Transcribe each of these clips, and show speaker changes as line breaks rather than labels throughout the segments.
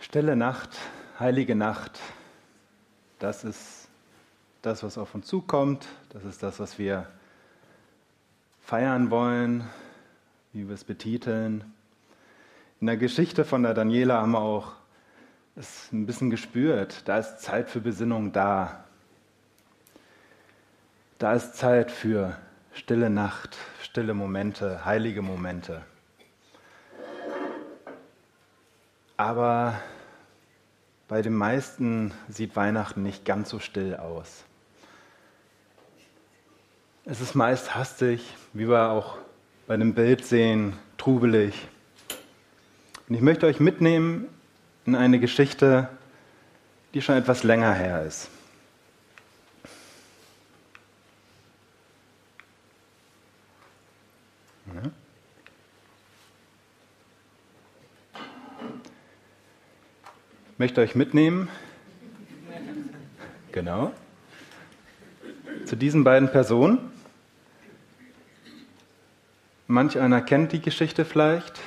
Stille Nacht, heilige Nacht, das ist das, was auf uns zukommt, das ist das, was wir feiern wollen, wie wir es betiteln. In der Geschichte von der Daniela haben wir auch es ein bisschen gespürt, da ist Zeit für Besinnung da. Da ist Zeit für stille Nacht, stille Momente, heilige Momente. Aber bei den meisten sieht Weihnachten nicht ganz so still aus. Es ist meist hastig, wie wir auch bei dem Bild sehen, trubelig. Und ich möchte euch mitnehmen in eine Geschichte, die schon etwas länger her ist. Möchte euch mitnehmen. Genau. Zu diesen beiden Personen. Manch einer kennt die Geschichte vielleicht,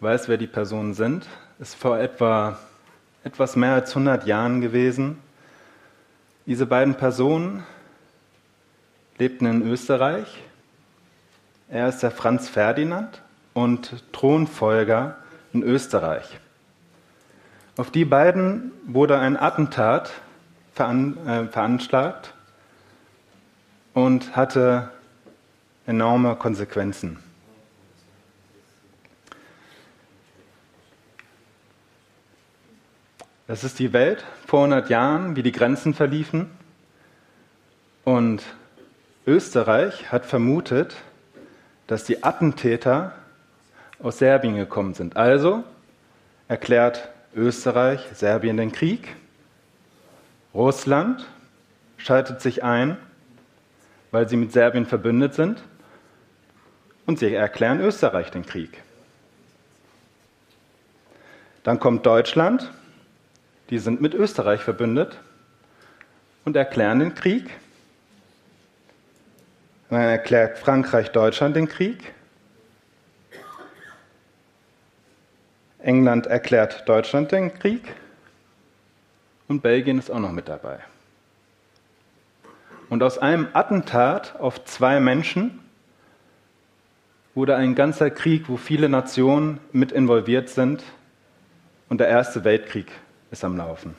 weiß, wer die Personen sind. Ist vor etwa etwas mehr als 100 Jahren gewesen. Diese beiden Personen lebten in Österreich. Er ist der Franz Ferdinand und Thronfolger in Österreich. Auf die beiden wurde ein Attentat veran, äh, veranschlagt und hatte enorme Konsequenzen. Das ist die Welt vor 100 Jahren, wie die Grenzen verliefen. Und Österreich hat vermutet, dass die Attentäter aus Serbien gekommen sind. Also erklärt Österreich, Serbien den Krieg. Russland schaltet sich ein, weil sie mit Serbien verbündet sind. Und sie erklären Österreich den Krieg. Dann kommt Deutschland, die sind mit Österreich verbündet und erklären den Krieg. Dann erklärt Frankreich Deutschland den Krieg. England erklärt Deutschland den Krieg und Belgien ist auch noch mit dabei. Und aus einem Attentat auf zwei Menschen wurde ein ganzer Krieg, wo viele Nationen mit involviert sind und der Erste Weltkrieg ist am Laufen.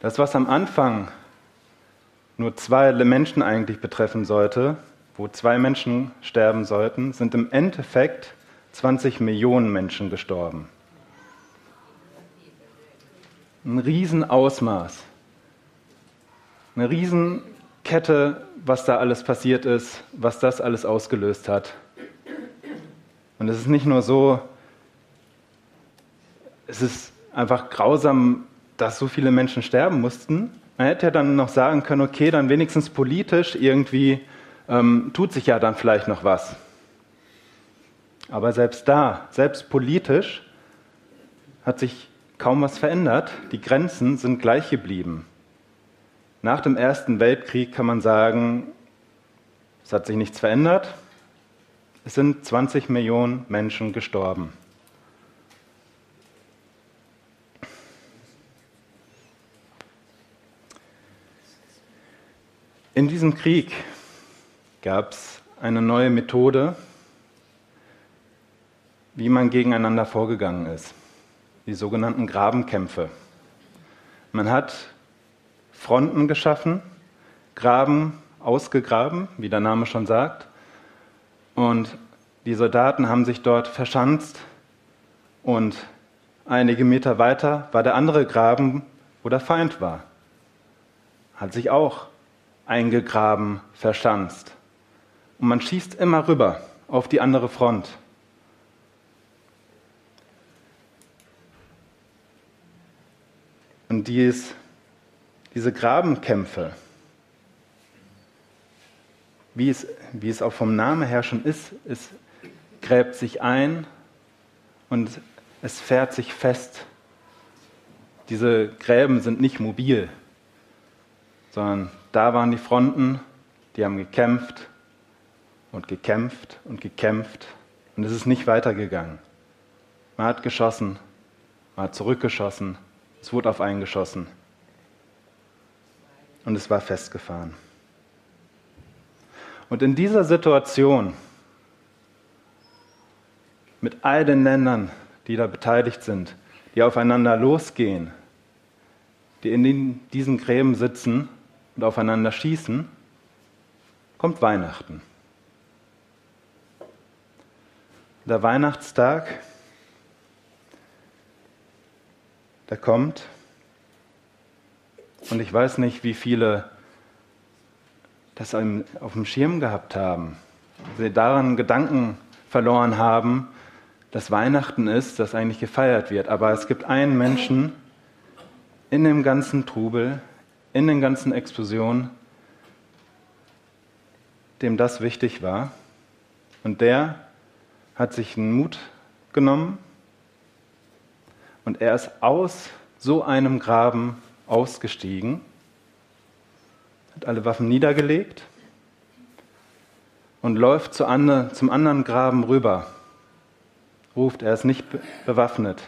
Das, was am Anfang nur zwei Menschen eigentlich betreffen sollte, wo zwei Menschen sterben sollten, sind im Endeffekt 20 Millionen Menschen gestorben. Ein Riesenausmaß. Eine Riesenkette, was da alles passiert ist, was das alles ausgelöst hat. Und es ist nicht nur so, es ist einfach grausam, dass so viele Menschen sterben mussten. Man hätte ja dann noch sagen können, okay, dann wenigstens politisch irgendwie ähm, tut sich ja dann vielleicht noch was. Aber selbst da, selbst politisch, hat sich kaum was verändert. Die Grenzen sind gleich geblieben. Nach dem Ersten Weltkrieg kann man sagen, es hat sich nichts verändert. Es sind 20 Millionen Menschen gestorben. In diesem Krieg gab es eine neue Methode, wie man gegeneinander vorgegangen ist. Die sogenannten Grabenkämpfe. Man hat Fronten geschaffen, Graben ausgegraben, wie der Name schon sagt. Und die Soldaten haben sich dort verschanzt und einige Meter weiter war der andere Graben, wo der Feind war. Hat sich auch eingegraben, verschanzt. Und man schießt immer rüber auf die andere Front. Und dies, diese Grabenkämpfe, wie es, wie es auch vom Namen her schon ist, es gräbt sich ein und es fährt sich fest. Diese Gräben sind nicht mobil, sondern da waren die Fronten, die haben gekämpft und gekämpft und gekämpft und es ist nicht weitergegangen. Man hat geschossen, man hat zurückgeschossen, es wurde auf einen geschossen und es war festgefahren. Und in dieser Situation, mit all den Ländern, die da beteiligt sind, die aufeinander losgehen, die in diesen Gräben sitzen und aufeinander schießen, kommt Weihnachten. Der Weihnachtstag, der kommt und ich weiß nicht, wie viele das auf dem Schirm gehabt haben, sie daran Gedanken verloren haben, dass Weihnachten ist, dass eigentlich gefeiert wird. Aber es gibt einen Menschen in dem ganzen Trubel, in den ganzen Explosionen, dem das wichtig war. Und der hat sich einen Mut genommen und er ist aus so einem Graben ausgestiegen, hat alle Waffen niedergelegt und läuft zu andre, zum anderen Graben rüber. Ruft, er ist nicht bewaffnet.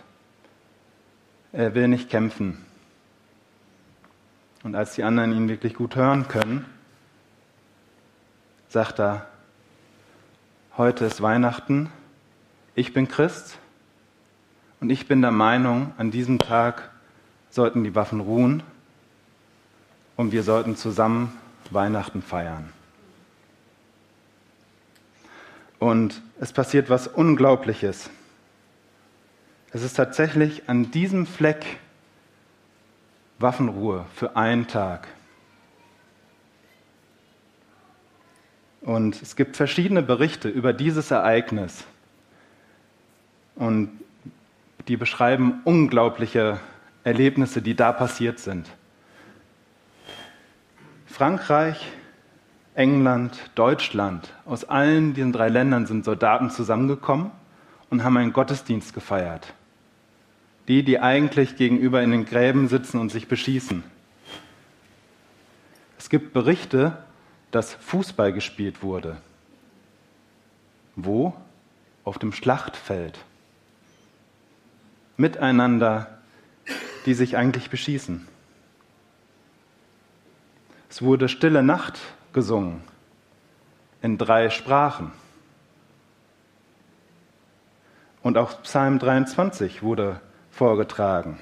Er will nicht kämpfen. Und als die anderen ihn wirklich gut hören können, sagt er, heute ist Weihnachten, ich bin Christ und ich bin der Meinung, an diesem Tag sollten die Waffen ruhen und wir sollten zusammen Weihnachten feiern. Und es passiert was Unglaubliches. Es ist tatsächlich an diesem Fleck Waffenruhe für einen Tag. Und es gibt verschiedene Berichte über dieses Ereignis. Und die beschreiben unglaubliche Erlebnisse, die da passiert sind. Frankreich, England, Deutschland, aus allen diesen drei Ländern sind Soldaten zusammengekommen und haben einen Gottesdienst gefeiert. Die, die eigentlich gegenüber in den Gräben sitzen und sich beschießen. Es gibt Berichte, dass Fußball gespielt wurde. Wo? Auf dem Schlachtfeld. Miteinander die sich eigentlich beschießen. Es wurde Stille Nacht gesungen in drei Sprachen. Und auch Psalm 23 wurde vorgetragen.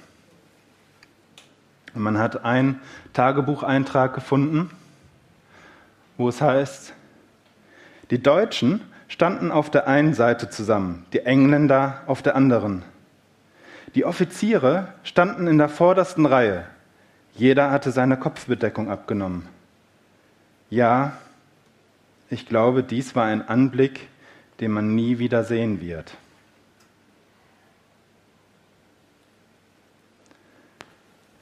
Und man hat einen Tagebucheintrag gefunden, wo es heißt, die Deutschen standen auf der einen Seite zusammen, die Engländer auf der anderen. Die Offiziere standen in der vordersten Reihe. Jeder hatte seine Kopfbedeckung abgenommen. Ja, ich glaube, dies war ein Anblick, den man nie wieder sehen wird.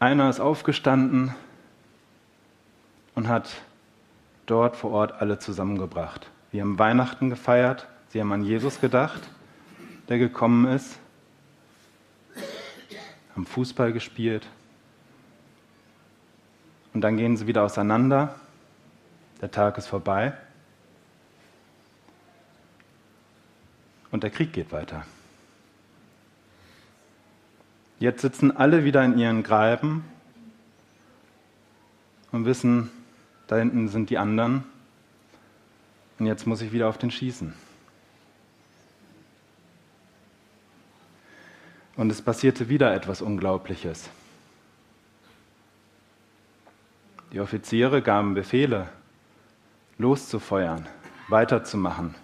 Einer ist aufgestanden und hat dort vor Ort alle zusammengebracht. Wir haben Weihnachten gefeiert, sie haben an Jesus gedacht, der gekommen ist haben Fußball gespielt. Und dann gehen sie wieder auseinander. Der Tag ist vorbei. Und der Krieg geht weiter. Jetzt sitzen alle wieder in ihren Greiben und wissen, da hinten sind die anderen. Und jetzt muss ich wieder auf den schießen. Und es passierte wieder etwas Unglaubliches. Die Offiziere gaben Befehle, loszufeuern, weiterzumachen.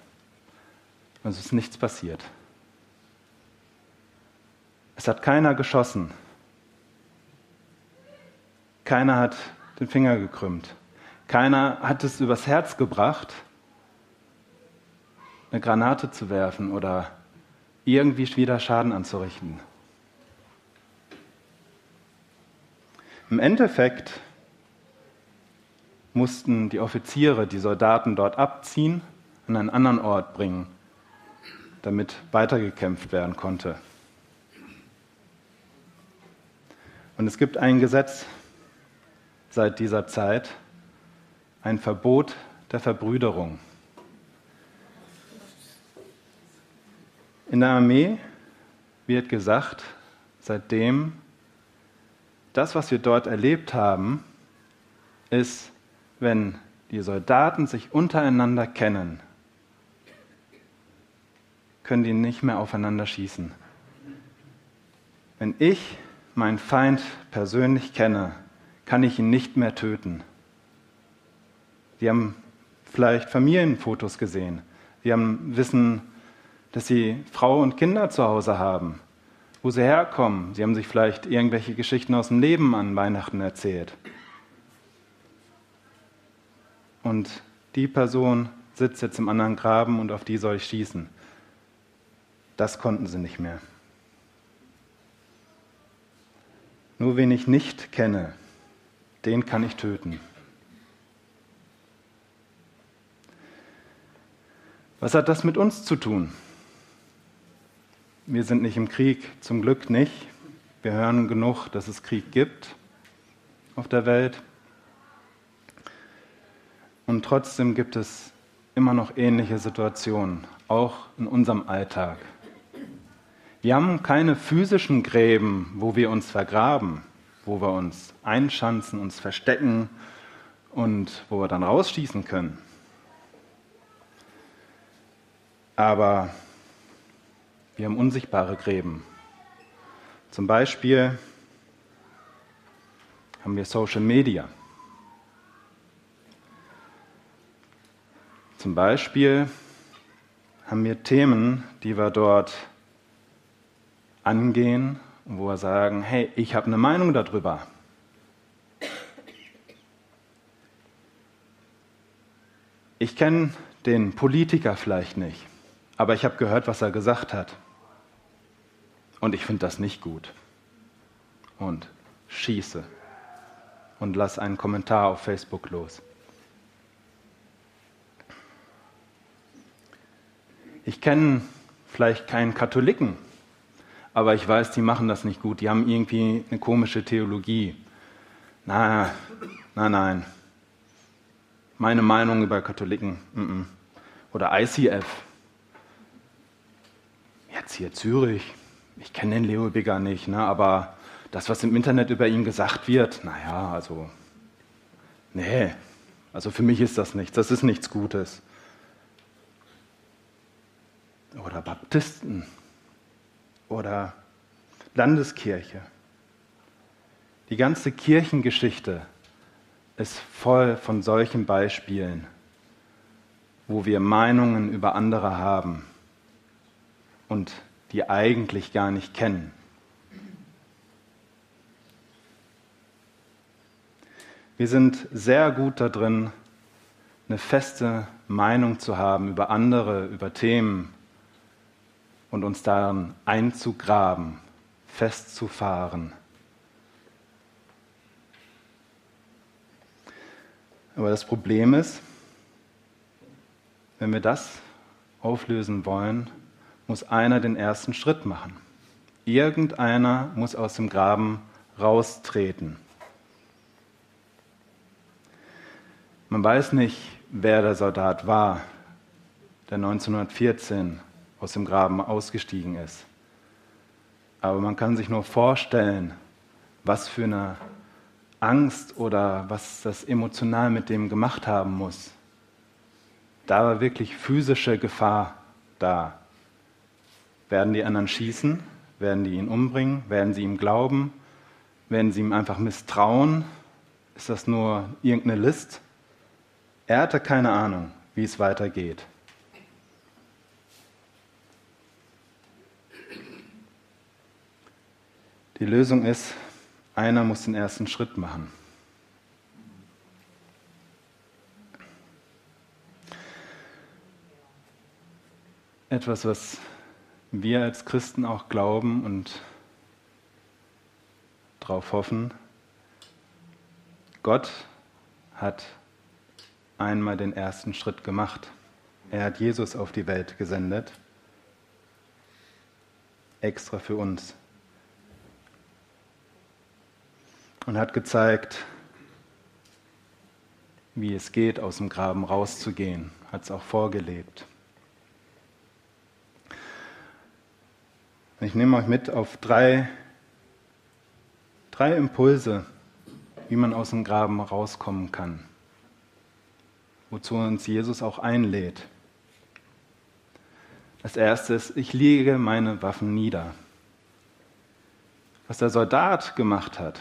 Und es ist nichts passiert. Es hat keiner geschossen. Keiner hat den Finger gekrümmt. Keiner hat es übers Herz gebracht, eine Granate zu werfen oder irgendwie wieder Schaden anzurichten. Im Endeffekt mussten die Offiziere die Soldaten dort abziehen und an einen anderen Ort bringen, damit weitergekämpft werden konnte. Und es gibt ein Gesetz seit dieser Zeit, ein Verbot der Verbrüderung. In der Armee wird gesagt, seitdem, das, was wir dort erlebt haben, ist, wenn die Soldaten sich untereinander kennen, können die nicht mehr aufeinander schießen. Wenn ich meinen Feind persönlich kenne, kann ich ihn nicht mehr töten. Sie haben vielleicht Familienfotos gesehen. Sie haben wissen, dass sie Frau und Kinder zu Hause haben, wo sie herkommen. Sie haben sich vielleicht irgendwelche Geschichten aus dem Leben an Weihnachten erzählt. Und die Person sitzt jetzt im anderen Graben und auf die soll ich schießen. Das konnten sie nicht mehr. Nur wen ich nicht kenne, den kann ich töten. Was hat das mit uns zu tun? Wir sind nicht im Krieg, zum Glück nicht. Wir hören genug, dass es Krieg gibt auf der Welt. Und trotzdem gibt es immer noch ähnliche Situationen, auch in unserem Alltag. Wir haben keine physischen Gräben, wo wir uns vergraben, wo wir uns einschanzen, uns verstecken und wo wir dann rausschießen können. Aber wir haben unsichtbare Gräben. Zum Beispiel haben wir Social Media. Zum Beispiel haben wir Themen, die wir dort angehen, wo wir sagen, hey, ich habe eine Meinung darüber. Ich kenne den Politiker vielleicht nicht, aber ich habe gehört, was er gesagt hat. Und ich finde das nicht gut. Und schieße und lass einen Kommentar auf Facebook los. Ich kenne vielleicht keinen Katholiken, aber ich weiß, die machen das nicht gut. Die haben irgendwie eine komische Theologie. Na, nein, nein. Meine Meinung über Katholiken. Mm -mm. Oder ICF. Jetzt hier Zürich. Ich kenne den Leo Bigger nicht, ne? aber das, was im Internet über ihn gesagt wird, naja, also, nee, also für mich ist das nichts. Das ist nichts Gutes. Oder Baptisten oder Landeskirche. Die ganze Kirchengeschichte ist voll von solchen Beispielen, wo wir Meinungen über andere haben und die eigentlich gar nicht kennen. Wir sind sehr gut darin, eine feste Meinung zu haben über andere, über Themen, und uns darin einzugraben, festzufahren. Aber das Problem ist, wenn wir das auflösen wollen, muss einer den ersten Schritt machen. Irgendeiner muss aus dem Graben raustreten. Man weiß nicht, wer der Soldat war, der 1914 aus dem Graben ausgestiegen ist. Aber man kann sich nur vorstellen, was für eine Angst oder was das emotional mit dem gemacht haben muss. Da war wirklich physische Gefahr da. Werden die anderen schießen? Werden die ihn umbringen? Werden sie ihm glauben? Werden sie ihm einfach misstrauen? Ist das nur irgendeine List? Er hatte keine Ahnung, wie es weitergeht. Die Lösung ist, einer muss den ersten Schritt machen. Etwas, was wir als Christen auch glauben und darauf hoffen. Gott hat einmal den ersten Schritt gemacht. Er hat Jesus auf die Welt gesendet, extra für uns. und hat gezeigt, wie es geht, aus dem Graben rauszugehen, hat es auch vorgelebt. Ich nehme euch mit auf drei, drei Impulse, wie man aus dem Graben rauskommen kann, wozu uns Jesus auch einlädt. Das erste ist, ich lege meine Waffen nieder. Was der Soldat gemacht hat,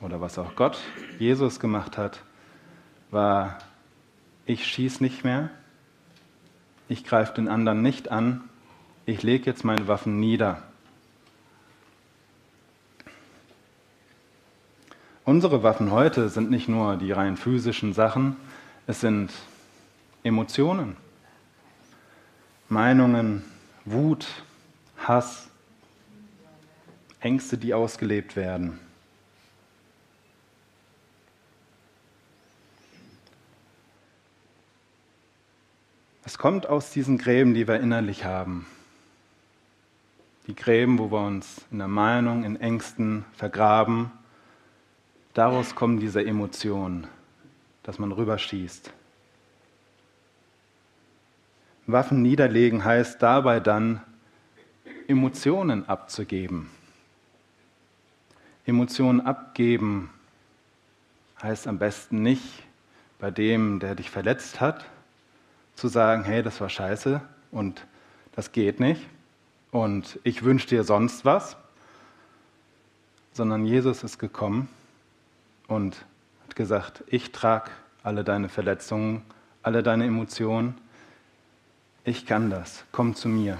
oder was auch Gott, Jesus gemacht hat, war, ich schieße nicht mehr, ich greife den anderen nicht an, ich lege jetzt meine Waffen nieder. Unsere Waffen heute sind nicht nur die rein physischen Sachen, es sind Emotionen, Meinungen, Wut, Hass, Ängste, die ausgelebt werden. Es kommt aus diesen Gräben, die wir innerlich haben. Die Gräben, wo wir uns in der Meinung, in Ängsten vergraben. Daraus kommen diese Emotionen, dass man rüberschießt. Waffen niederlegen heißt dabei dann, Emotionen abzugeben. Emotionen abgeben heißt am besten nicht bei dem, der dich verletzt hat, zu sagen, hey, das war scheiße und das geht nicht und ich wünsche dir sonst was, sondern Jesus ist gekommen und hat gesagt, ich trage alle deine Verletzungen, alle deine Emotionen, ich kann das, komm zu mir.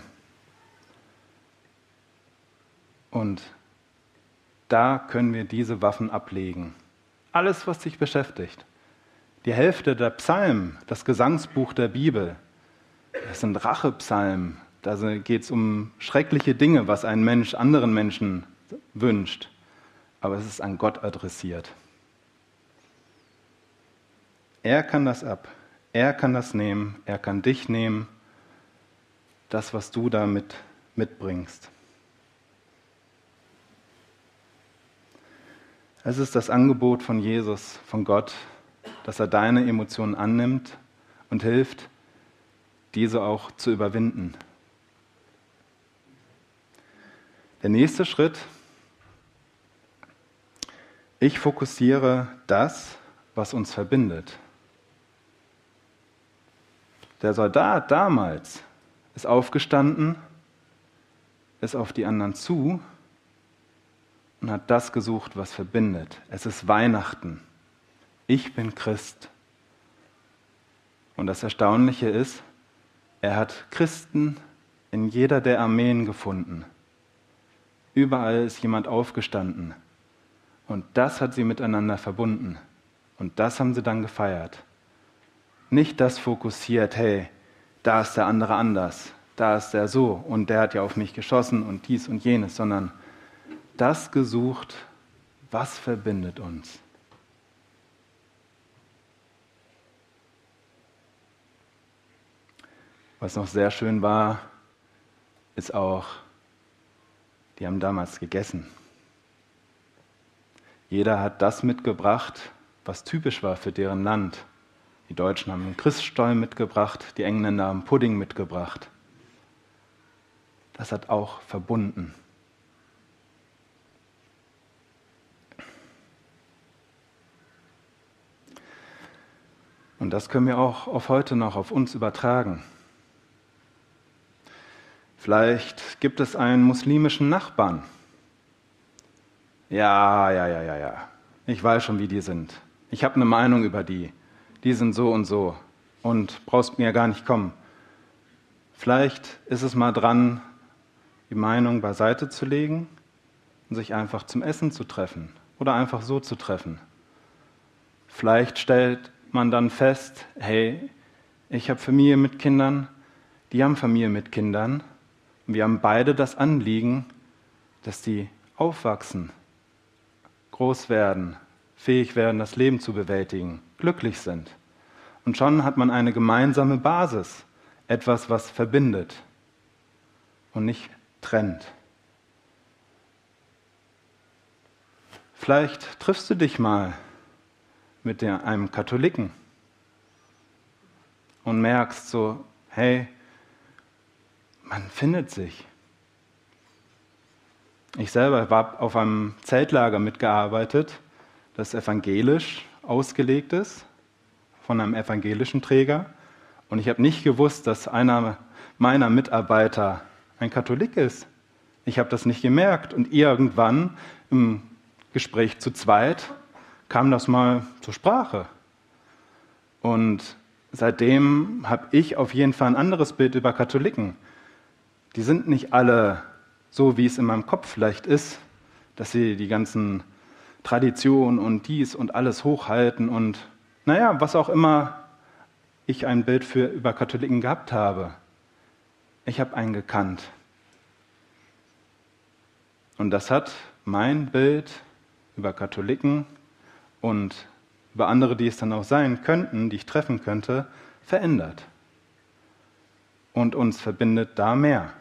Und da können wir diese Waffen ablegen. Alles, was dich beschäftigt. Die Hälfte der Psalmen, das Gesangsbuch der Bibel, das sind Rachepsalmen. Da geht es um schreckliche Dinge, was ein Mensch anderen Menschen wünscht. Aber es ist an Gott adressiert. Er kann das ab. Er kann das nehmen. Er kann dich nehmen. Das, was du damit mitbringst. Es ist das Angebot von Jesus, von Gott, dass er deine Emotionen annimmt und hilft, diese auch zu überwinden. Der nächste Schritt, ich fokussiere das, was uns verbindet. Der Soldat damals ist aufgestanden, ist auf die anderen zu und hat das gesucht, was verbindet. Es ist Weihnachten ich bin Christ. Und das Erstaunliche ist, er hat Christen in jeder der Armeen gefunden. Überall ist jemand aufgestanden. Und das hat sie miteinander verbunden. Und das haben sie dann gefeiert. Nicht das fokussiert, hey, da ist der andere anders, da ist der so und der hat ja auf mich geschossen und dies und jenes, sondern das gesucht, was verbindet uns. Was noch sehr schön war, ist auch, die haben damals gegessen. Jeder hat das mitgebracht, was typisch war für deren Land. Die Deutschen haben einen Christstollen mitgebracht, die Engländer haben Pudding mitgebracht. Das hat auch verbunden. Und das können wir auch auf heute noch auf uns übertragen. Vielleicht gibt es einen muslimischen Nachbarn. Ja, ja, ja, ja, ja. Ich weiß schon, wie die sind. Ich habe eine Meinung über die. Die sind so und so. Und brauchst mir gar nicht kommen. Vielleicht ist es mal dran, die Meinung beiseite zu legen und sich einfach zum Essen zu treffen oder einfach so zu treffen. Vielleicht stellt man dann fest, hey, ich habe Familie mit Kindern, die haben Familie mit Kindern und wir haben beide das Anliegen, dass die aufwachsen, groß werden, fähig werden, das Leben zu bewältigen, glücklich sind. Und schon hat man eine gemeinsame Basis, etwas, was verbindet und nicht trennt. Vielleicht triffst du dich mal mit einem Katholiken und merkst so, hey, man findet sich. Ich selber habe auf einem Zeltlager mitgearbeitet, das evangelisch ausgelegt ist, von einem evangelischen Träger. Und ich habe nicht gewusst, dass einer meiner Mitarbeiter ein Katholik ist. Ich habe das nicht gemerkt. Und irgendwann im Gespräch zu zweit kam das mal zur Sprache. Und seitdem habe ich auf jeden Fall ein anderes Bild über Katholiken. Die sind nicht alle so, wie es in meinem Kopf vielleicht ist, dass sie die ganzen Traditionen und dies und alles hochhalten und naja, was auch immer ich ein Bild für über Katholiken gehabt habe. Ich habe einen gekannt. Und das hat mein Bild über Katholiken und über andere, die es dann auch sein könnten, die ich treffen könnte, verändert. Und uns verbindet da mehr.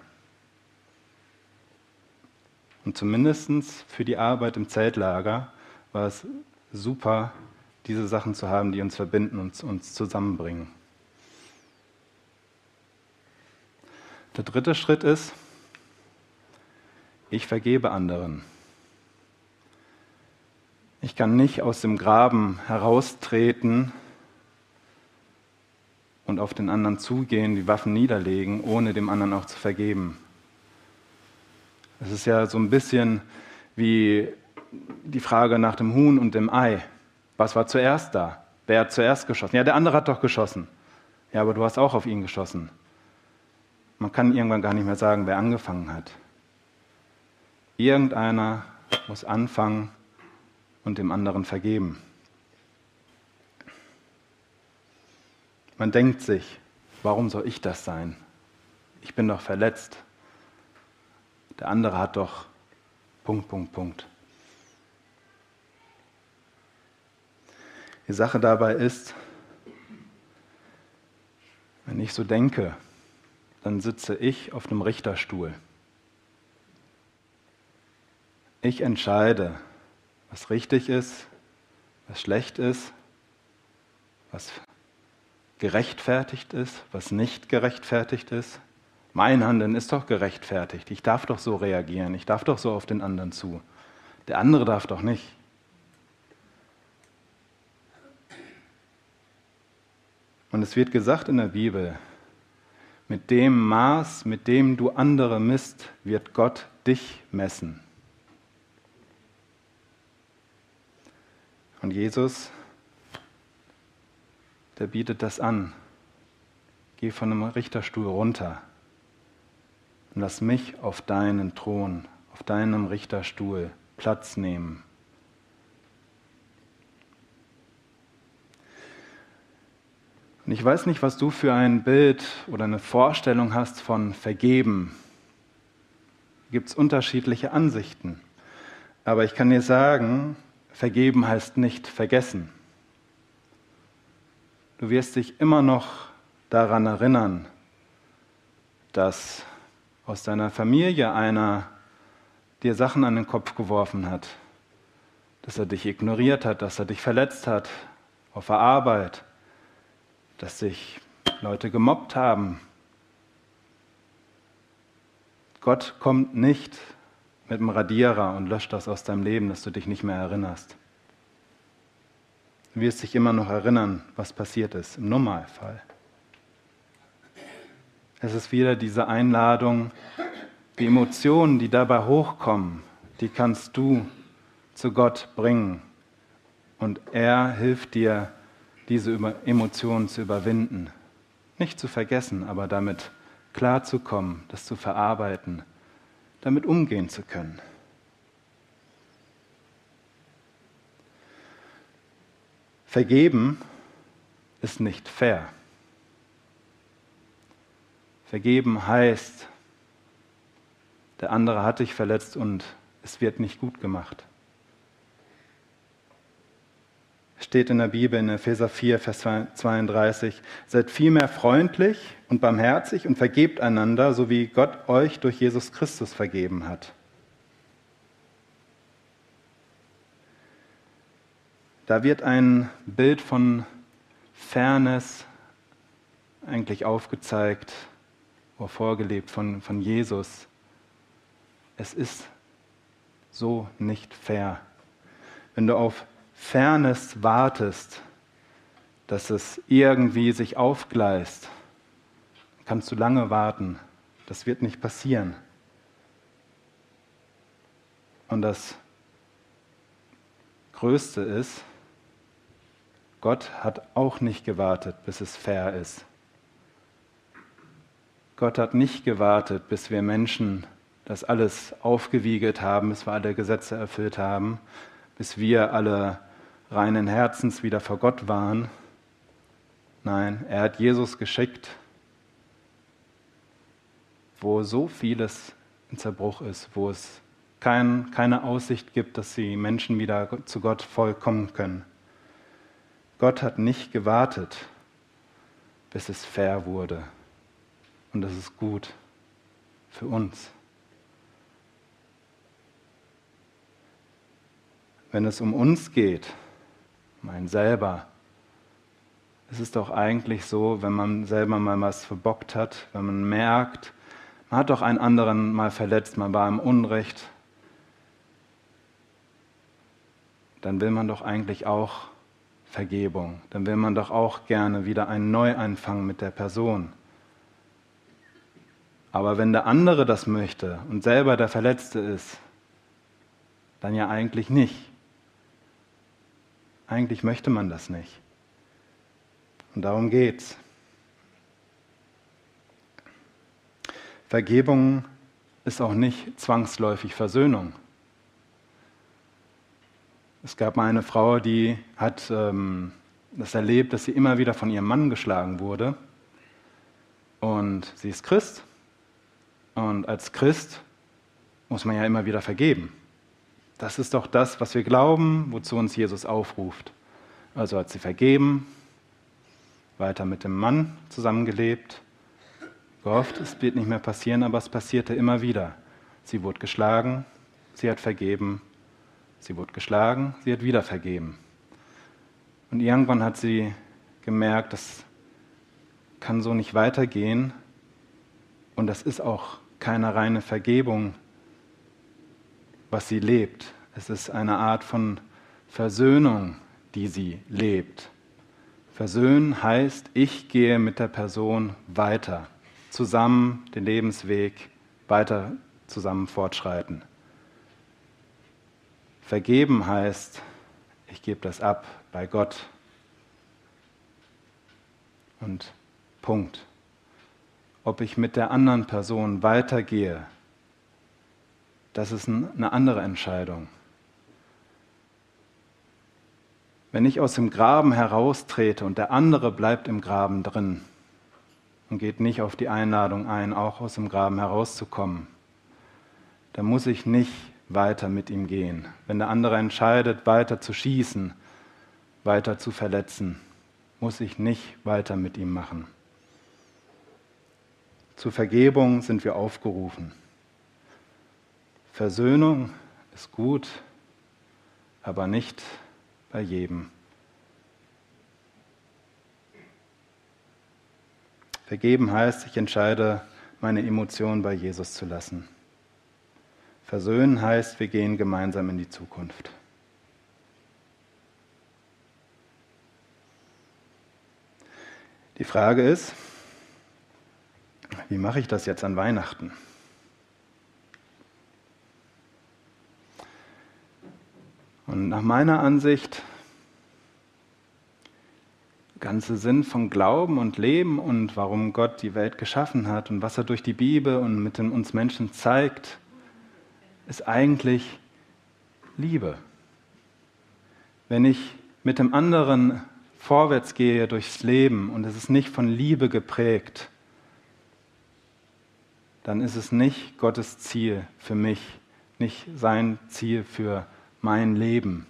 Und zumindest für die Arbeit im Zeltlager war es super, diese Sachen zu haben, die uns verbinden und uns zusammenbringen. Der dritte Schritt ist, ich vergebe anderen. Ich kann nicht aus dem Graben heraustreten und auf den anderen zugehen, die Waffen niederlegen, ohne dem anderen auch zu vergeben. Es ist ja so ein bisschen wie die Frage nach dem Huhn und dem Ei. Was war zuerst da? Wer hat zuerst geschossen? Ja, der andere hat doch geschossen. Ja, aber du hast auch auf ihn geschossen. Man kann irgendwann gar nicht mehr sagen, wer angefangen hat. Irgendeiner muss anfangen und dem anderen vergeben. Man denkt sich, warum soll ich das sein? Ich bin doch verletzt. Der andere hat doch Punkt, Punkt, Punkt. Die Sache dabei ist, wenn ich so denke, dann sitze ich auf einem Richterstuhl. Ich entscheide, was richtig ist, was schlecht ist, was gerechtfertigt ist, was nicht gerechtfertigt ist. Mein Handeln ist doch gerechtfertigt. Ich darf doch so reagieren. Ich darf doch so auf den anderen zu. Der andere darf doch nicht. Und es wird gesagt in der Bibel, mit dem Maß, mit dem du andere misst, wird Gott dich messen. Und Jesus, der bietet das an. Geh von einem Richterstuhl runter und lass mich auf deinen Thron, auf deinem Richterstuhl Platz nehmen. Und ich weiß nicht, was du für ein Bild oder eine Vorstellung hast von Vergeben. Gibt es unterschiedliche Ansichten. Aber ich kann dir sagen, Vergeben heißt nicht vergessen. Du wirst dich immer noch daran erinnern, dass aus deiner Familie einer dir Sachen an den Kopf geworfen hat, dass er dich ignoriert hat, dass er dich verletzt hat auf der Arbeit, dass sich Leute gemobbt haben. Gott kommt nicht mit dem Radierer und löscht das aus deinem Leben, dass du dich nicht mehr erinnerst. Du wirst dich immer noch erinnern, was passiert ist, im Normalfall. Es ist wieder diese Einladung, die Emotionen, die dabei hochkommen, die kannst du zu Gott bringen. Und er hilft dir, diese Emotionen zu überwinden. Nicht zu vergessen, aber damit klarzukommen, das zu verarbeiten damit umgehen zu können. Vergeben ist nicht fair. Vergeben heißt, der andere hat dich verletzt und es wird nicht gut gemacht steht in der Bibel in Epheser 4, Vers 32, seid vielmehr freundlich und barmherzig und vergebt einander, so wie Gott euch durch Jesus Christus vergeben hat. Da wird ein Bild von Fairness eigentlich aufgezeigt oder vorgelebt von, von Jesus. Es ist so nicht fair. Wenn du auf Fairness wartest, dass es irgendwie sich aufgleist, kannst du lange warten. Das wird nicht passieren. Und das Größte ist, Gott hat auch nicht gewartet, bis es fair ist. Gott hat nicht gewartet, bis wir Menschen das alles aufgewiegelt haben, bis wir alle Gesetze erfüllt haben, bis wir alle reinen Herzens wieder vor Gott waren. Nein, er hat Jesus geschickt, wo so vieles in Zerbruch ist, wo es kein, keine Aussicht gibt, dass die Menschen wieder zu Gott vollkommen können. Gott hat nicht gewartet, bis es fair wurde. Und das ist gut für uns. Wenn es um uns geht, mein selber, es ist doch eigentlich so, wenn man selber mal was verbockt hat, wenn man merkt, man hat doch einen anderen mal verletzt, man war im Unrecht, dann will man doch eigentlich auch Vergebung. Dann will man doch auch gerne wieder einen Neuanfang mit der Person. Aber wenn der andere das möchte und selber der Verletzte ist, dann ja eigentlich nicht. Eigentlich möchte man das nicht. Und darum geht's. Vergebung ist auch nicht zwangsläufig Versöhnung. Es gab mal eine Frau, die hat ähm, das erlebt, dass sie immer wieder von ihrem Mann geschlagen wurde. Und sie ist Christ und als Christ muss man ja immer wieder vergeben. Das ist doch das, was wir glauben, wozu uns Jesus aufruft. Also hat sie vergeben, weiter mit dem Mann zusammengelebt, gehofft, es wird nicht mehr passieren, aber es passierte immer wieder. Sie wurde geschlagen, sie hat vergeben, sie wurde geschlagen, sie hat wieder vergeben. Und irgendwann hat sie gemerkt, das kann so nicht weitergehen und das ist auch keine reine Vergebung, was sie lebt. Es ist eine Art von Versöhnung, die sie lebt. Versöhnen heißt, ich gehe mit der Person weiter, zusammen den Lebensweg weiter zusammen fortschreiten. Vergeben heißt, ich gebe das ab bei Gott. Und Punkt ob ich mit der anderen Person weitergehe, das ist eine andere Entscheidung. Wenn ich aus dem Graben heraustrete und der andere bleibt im Graben drin und geht nicht auf die Einladung ein, auch aus dem Graben herauszukommen, dann muss ich nicht weiter mit ihm gehen. Wenn der andere entscheidet, weiter zu schießen, weiter zu verletzen, muss ich nicht weiter mit ihm machen. Zur Vergebung sind wir aufgerufen. Versöhnung ist gut, aber nicht bei jedem. Vergeben heißt, ich entscheide, meine Emotionen bei Jesus zu lassen. Versöhnen heißt, wir gehen gemeinsam in die Zukunft. Die Frage ist, wie mache ich das jetzt an Weihnachten? Und nach meiner Ansicht, ganze Sinn von Glauben und Leben und warum Gott die Welt geschaffen hat und was er durch die Bibel und mit uns Menschen zeigt, ist eigentlich Liebe. Wenn ich mit dem anderen vorwärts gehe durchs Leben und es ist nicht von Liebe geprägt, dann ist es nicht Gottes Ziel für mich, nicht sein Ziel für mein Leben.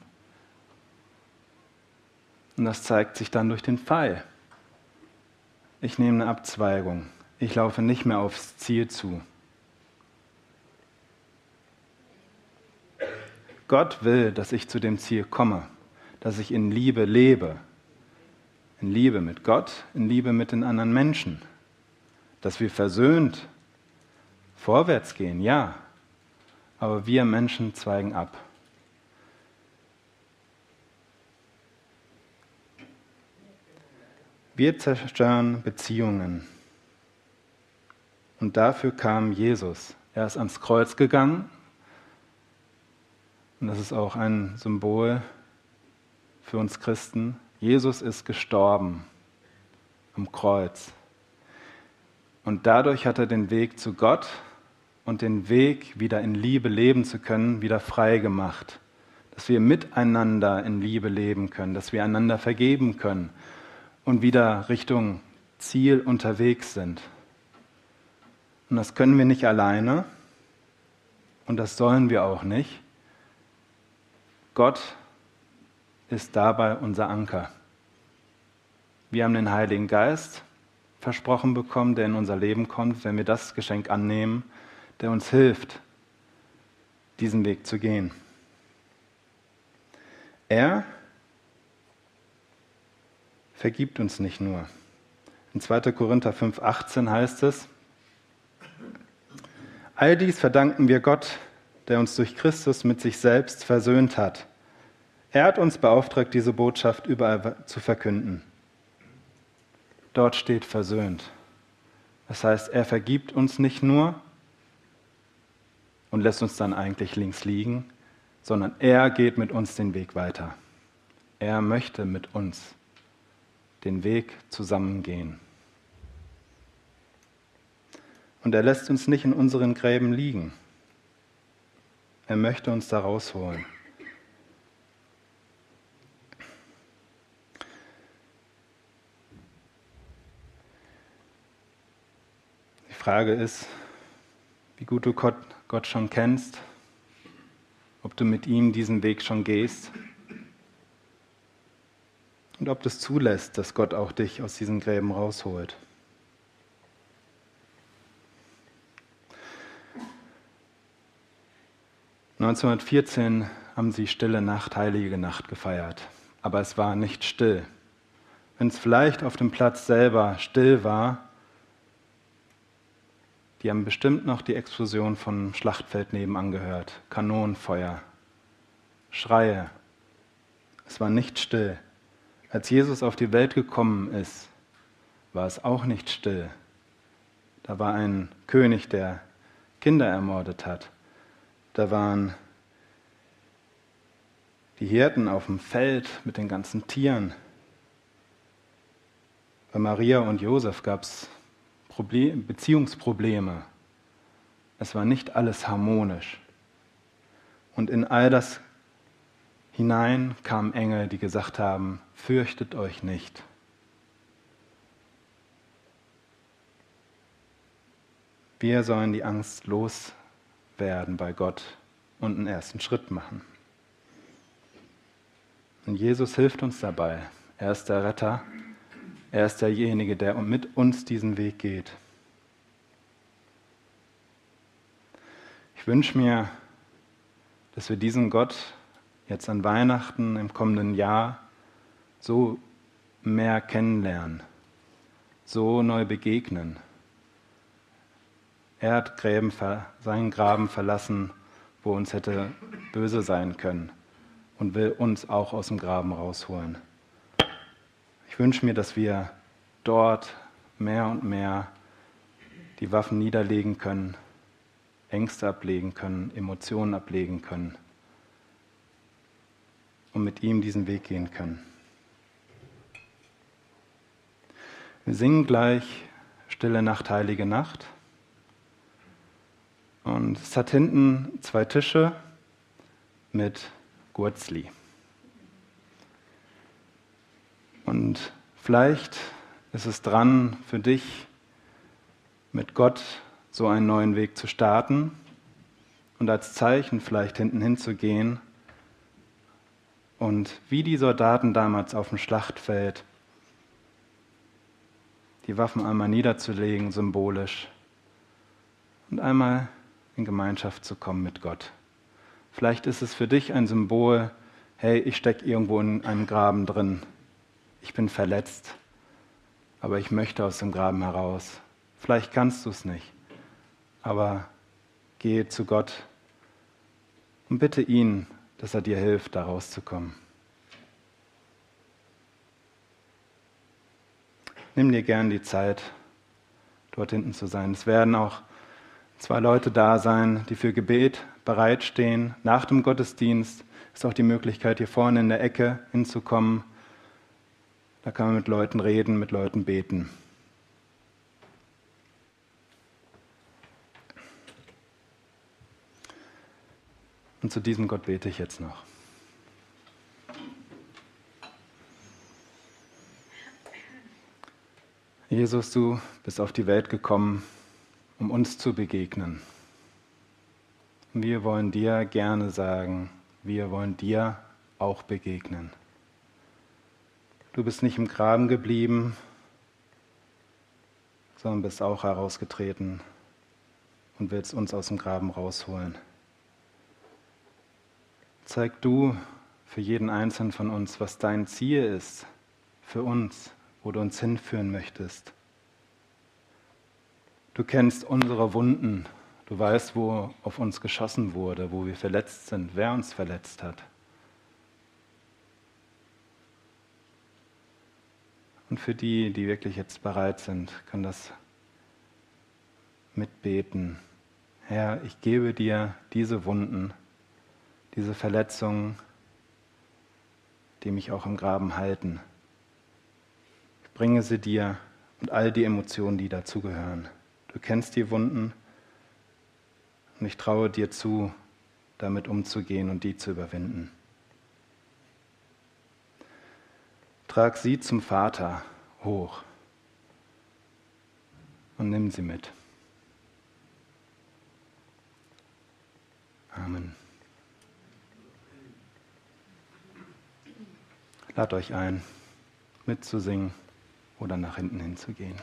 Und das zeigt sich dann durch den Pfeil. Ich nehme eine Abzweigung. Ich laufe nicht mehr aufs Ziel zu. Gott will, dass ich zu dem Ziel komme, dass ich in Liebe lebe. In Liebe mit Gott, in Liebe mit den anderen Menschen. Dass wir versöhnt Vorwärts gehen, ja. aber wir Menschen zweigen ab. Wir zerstören Beziehungen. Und dafür kam Jesus. Er ist ans Kreuz gegangen. Und das ist auch ein Symbol für uns Christen. Jesus ist gestorben am Kreuz. Und dadurch hat er den Weg zu Gott und den Weg, wieder in Liebe leben zu können, wieder frei gemacht. Dass wir miteinander in Liebe leben können, dass wir einander vergeben können und wieder Richtung Ziel unterwegs sind. Und das können wir nicht alleine und das sollen wir auch nicht. Gott ist dabei unser Anker. Wir haben den Heiligen Geist versprochen bekommen, der in unser Leben kommt, wenn wir das Geschenk annehmen, der uns hilft, diesen Weg zu gehen. Er vergibt uns nicht nur. In 2. Korinther 5,18 heißt es, All dies verdanken wir Gott, der uns durch Christus mit sich selbst versöhnt hat. Er hat uns beauftragt, diese Botschaft überall zu verkünden. Dort steht versöhnt. Das heißt, er vergibt uns nicht nur und lässt uns dann eigentlich links liegen, sondern er geht mit uns den Weg weiter. Er möchte mit uns den Weg zusammengehen. Und er lässt uns nicht in unseren Gräben liegen. Er möchte uns da rausholen. Frage ist, wie gut du Gott, Gott schon kennst, ob du mit ihm diesen Weg schon gehst und ob du es zulässt, dass Gott auch dich aus diesen Gräben rausholt. 1914 haben sie Stille Nacht, Heilige Nacht gefeiert, aber es war nicht still. Wenn es vielleicht auf dem Platz selber still war, die haben bestimmt noch die Explosion vom Schlachtfeld nebenan gehört, Kanonenfeuer, Schreie. Es war nicht still. Als Jesus auf die Welt gekommen ist, war es auch nicht still. Da war ein König, der Kinder ermordet hat. Da waren die Hirten auf dem Feld mit den ganzen Tieren. Bei Maria und Josef gab es Beziehungsprobleme. Es war nicht alles harmonisch. Und in all das hinein kamen Engel, die gesagt haben, fürchtet euch nicht. Wir sollen die Angst los werden bei Gott und einen ersten Schritt machen. Und Jesus hilft uns dabei. Er ist der Retter. Er ist derjenige, der mit uns diesen Weg geht. Ich wünsche mir, dass wir diesen Gott jetzt an Weihnachten im kommenden Jahr so mehr kennenlernen, so neu begegnen er hat Gräben, seinen Graben verlassen, wo uns hätte böse sein können und will uns auch aus dem Graben rausholen. Ich wünsche mir, dass wir dort mehr und mehr die Waffen niederlegen können, Ängste ablegen können, Emotionen ablegen können und mit ihm diesen Weg gehen können. Wir singen gleich Stille Nacht, heilige Nacht. Und es hat hinten zwei Tische mit Gurzli. Und vielleicht ist es dran für dich, mit Gott so einen neuen Weg zu starten und als Zeichen vielleicht hinten hinzugehen und wie die Soldaten damals auf dem Schlachtfeld die Waffen einmal niederzulegen, symbolisch, und einmal in Gemeinschaft zu kommen mit Gott. Vielleicht ist es für dich ein Symbol, hey, ich stecke irgendwo in einem Graben drin, ich bin verletzt, aber ich möchte aus dem Graben heraus. Vielleicht kannst du es nicht, aber gehe zu Gott Und bitte ihn, dass er dir hilft, da rauszukommen. Nimm dir gern die Zeit, dort hinten zu sein. Es werden auch zwei Leute da sein, die für Gebet bereitstehen. Nach dem Gottesdienst ist auch die Möglichkeit, hier vorne in der Ecke hinzukommen. Da kann man mit Leuten reden, mit Leuten beten. Und zu diesem Gott bete ich jetzt noch. Jesus, du bist auf die Welt gekommen, um uns zu begegnen. Wir wollen dir gerne sagen, wir wollen dir auch begegnen. Du bist nicht im Graben geblieben, sondern bist auch herausgetreten und willst uns aus dem Graben rausholen. Zeig du für jeden Einzelnen von uns, was dein Ziel ist für uns, wo du uns hinführen möchtest. Du kennst unsere Wunden. Du weißt, wo auf uns geschossen wurde, wo wir verletzt sind, wer uns verletzt hat. Und für die, die wirklich jetzt bereit sind, kann das mitbeten. Herr, ich gebe dir diese Wunden, diese Verletzungen, die mich auch im Graben halten. Ich bringe sie dir und all die Emotionen, die dazugehören. Du kennst die Wunden und ich traue dir zu, damit umzugehen und die zu überwinden. Trag sie zum Vater hoch und nimm sie mit. Amen. Lad euch ein, mitzusingen oder nach hinten hinzugehen.